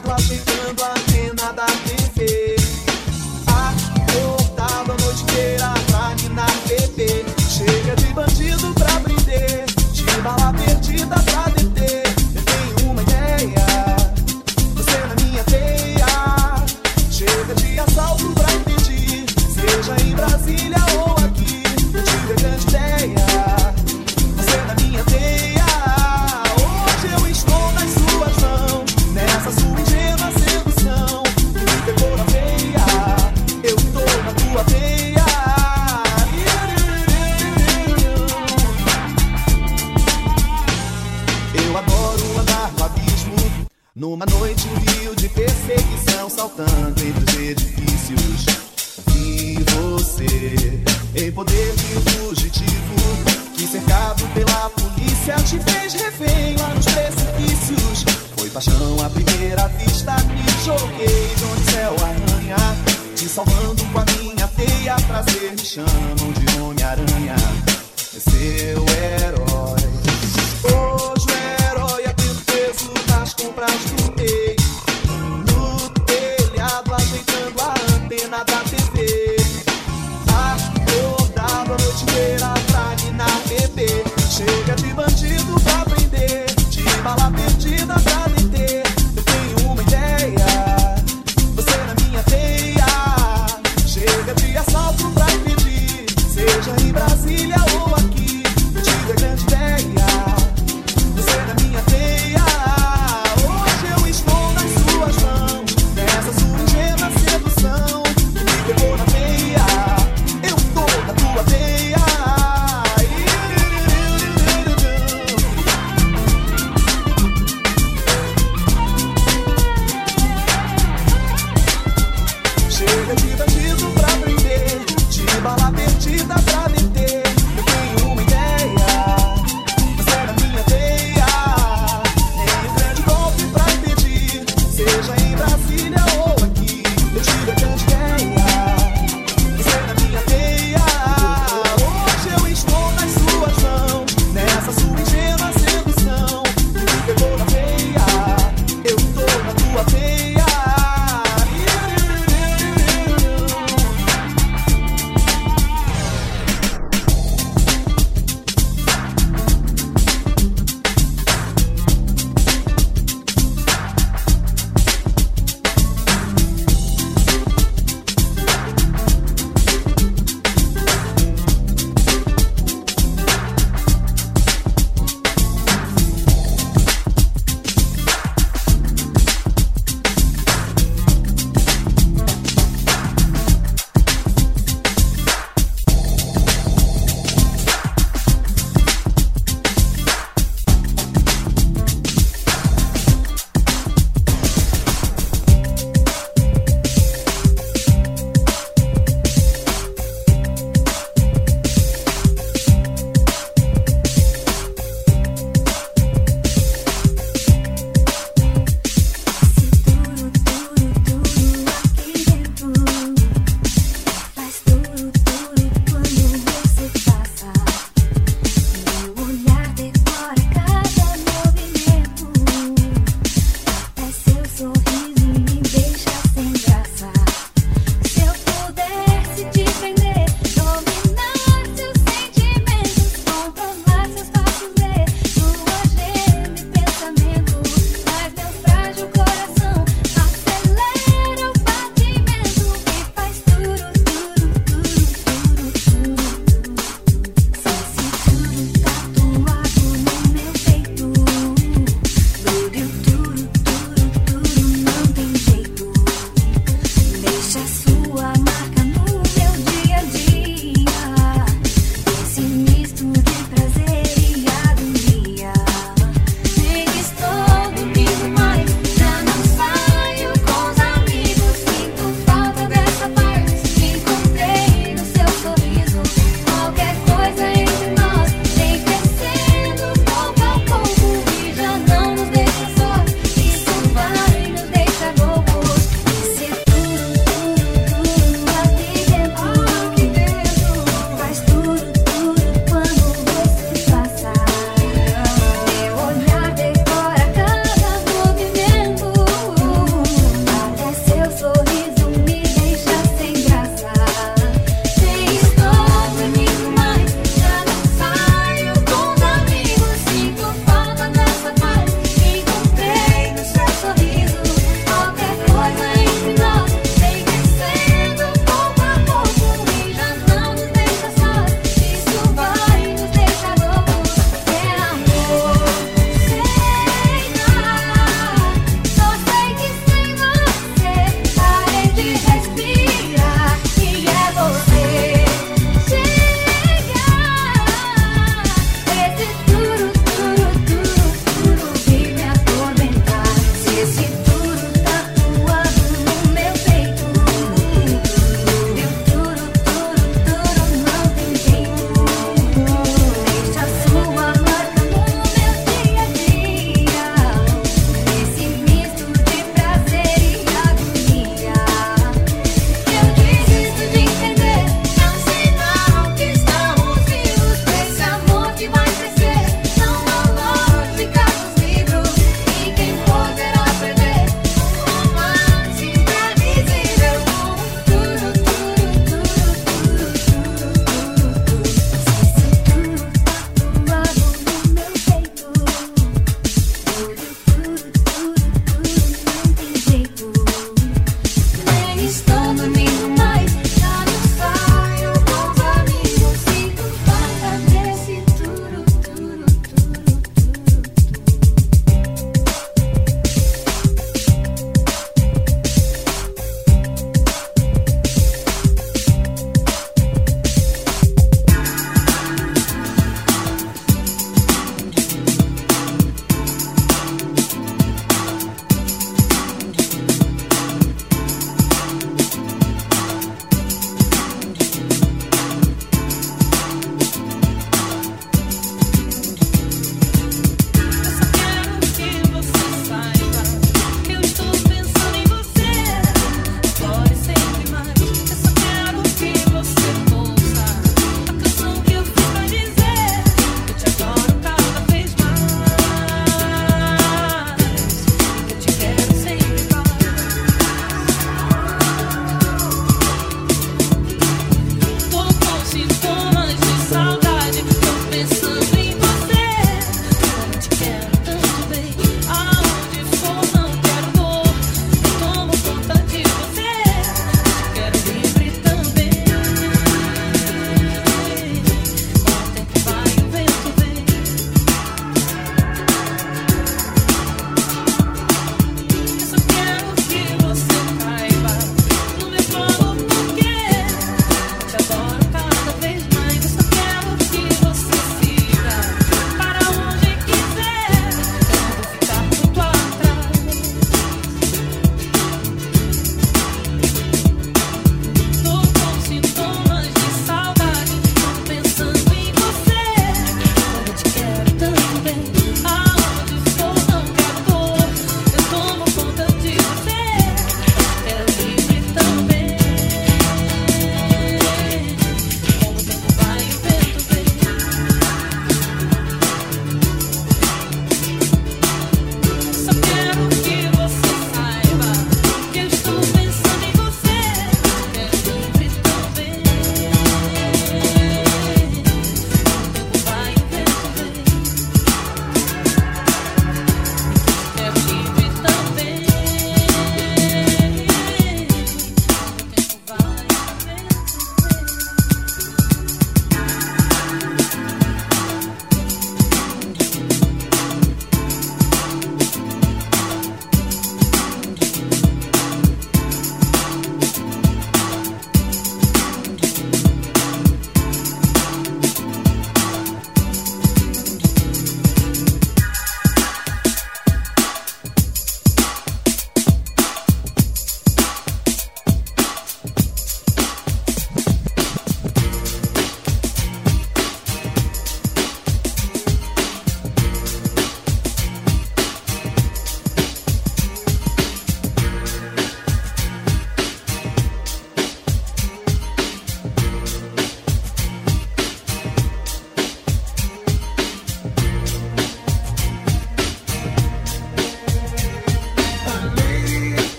Telhado, ajeitando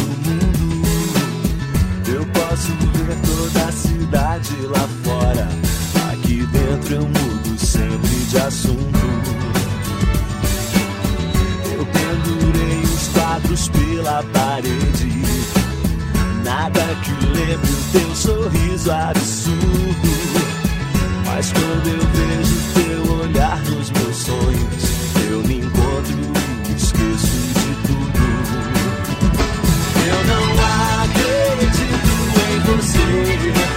mundo. Eu posso ver toda a cidade lá fora. Aqui dentro eu mudo sempre de assunto. Eu pendurei os quadros pela parede. Nada que lembre o teu sorriso absurdo. Mas quando eu vejo teu olhar nos meus sonhos. see.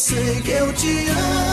Sei que eu te amo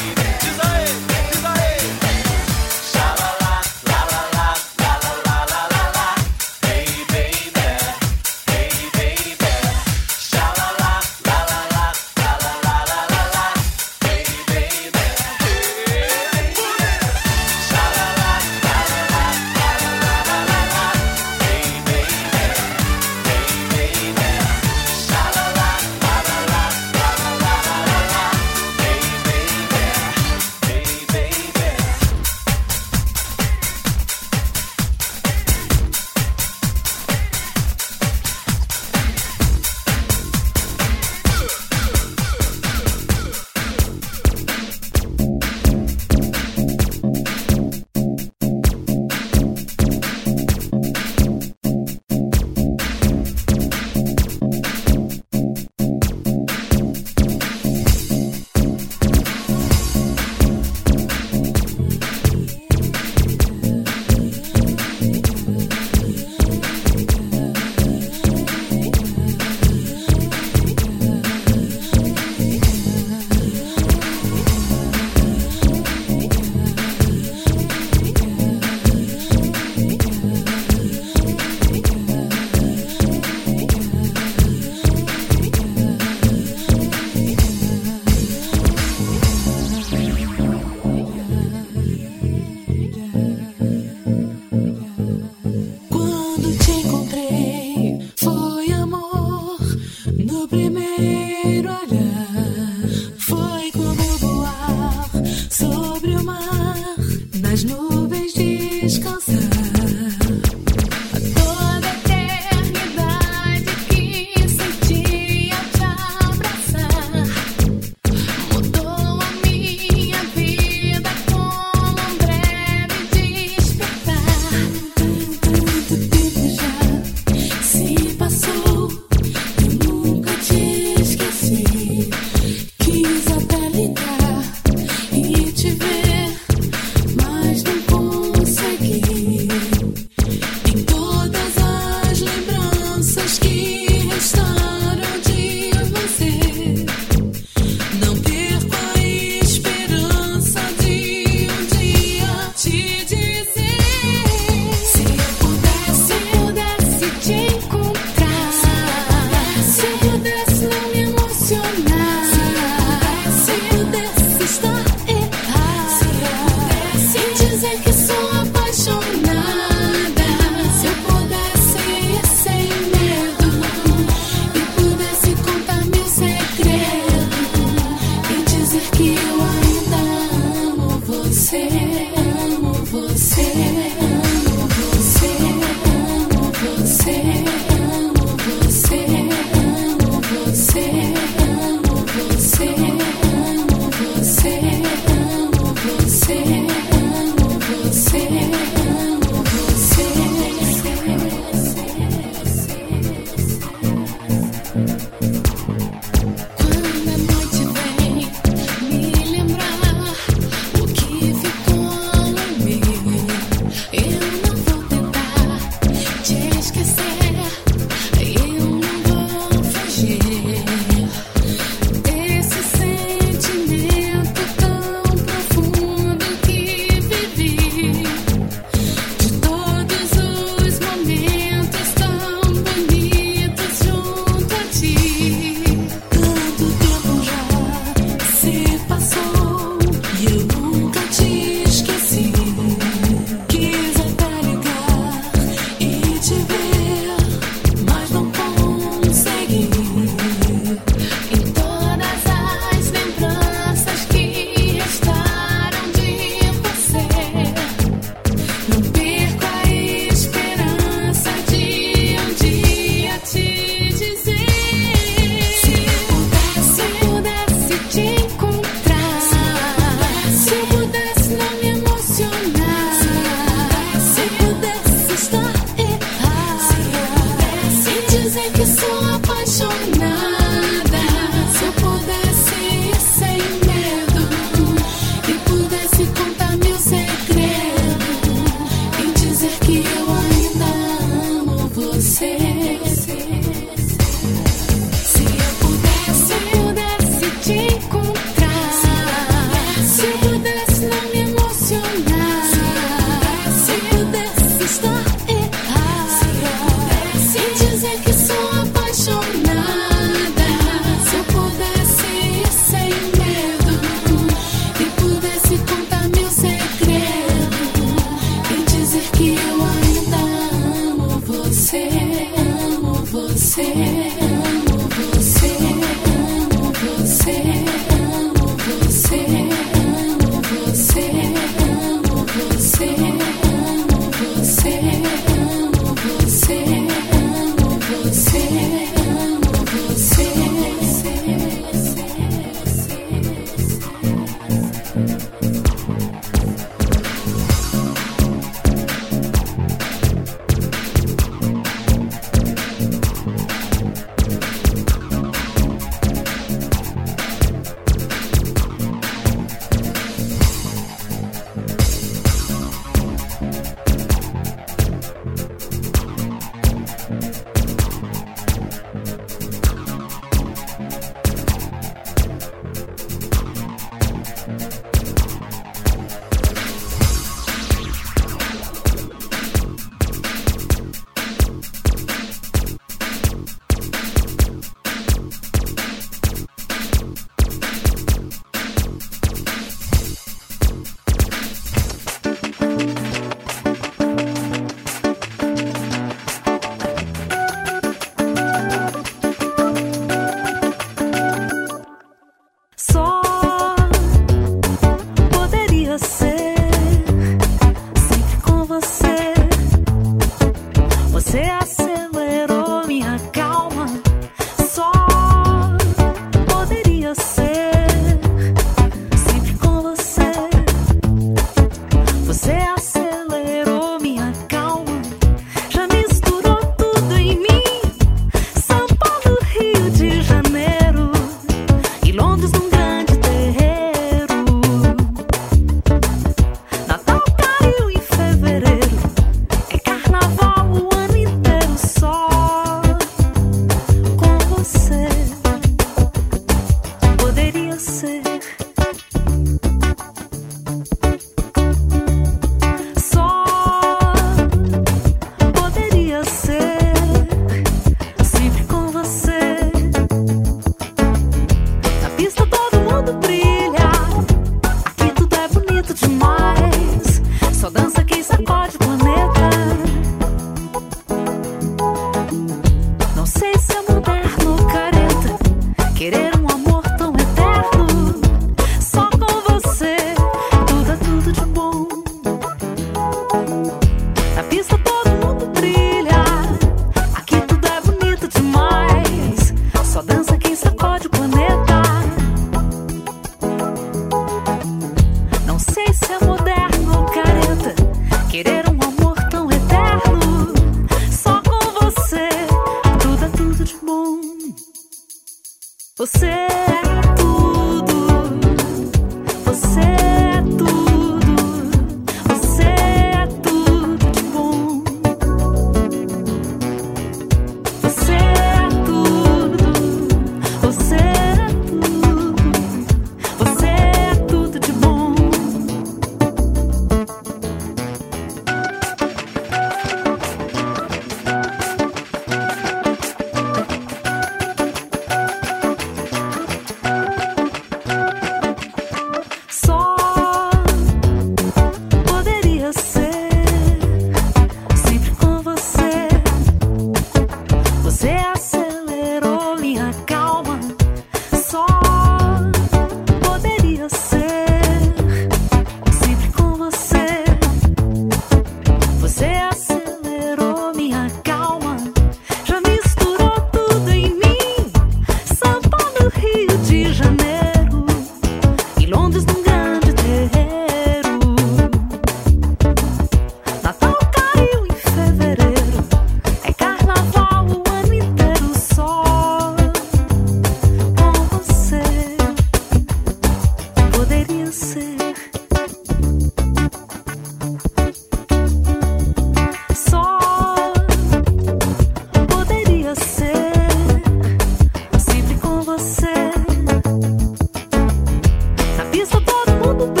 Bubble.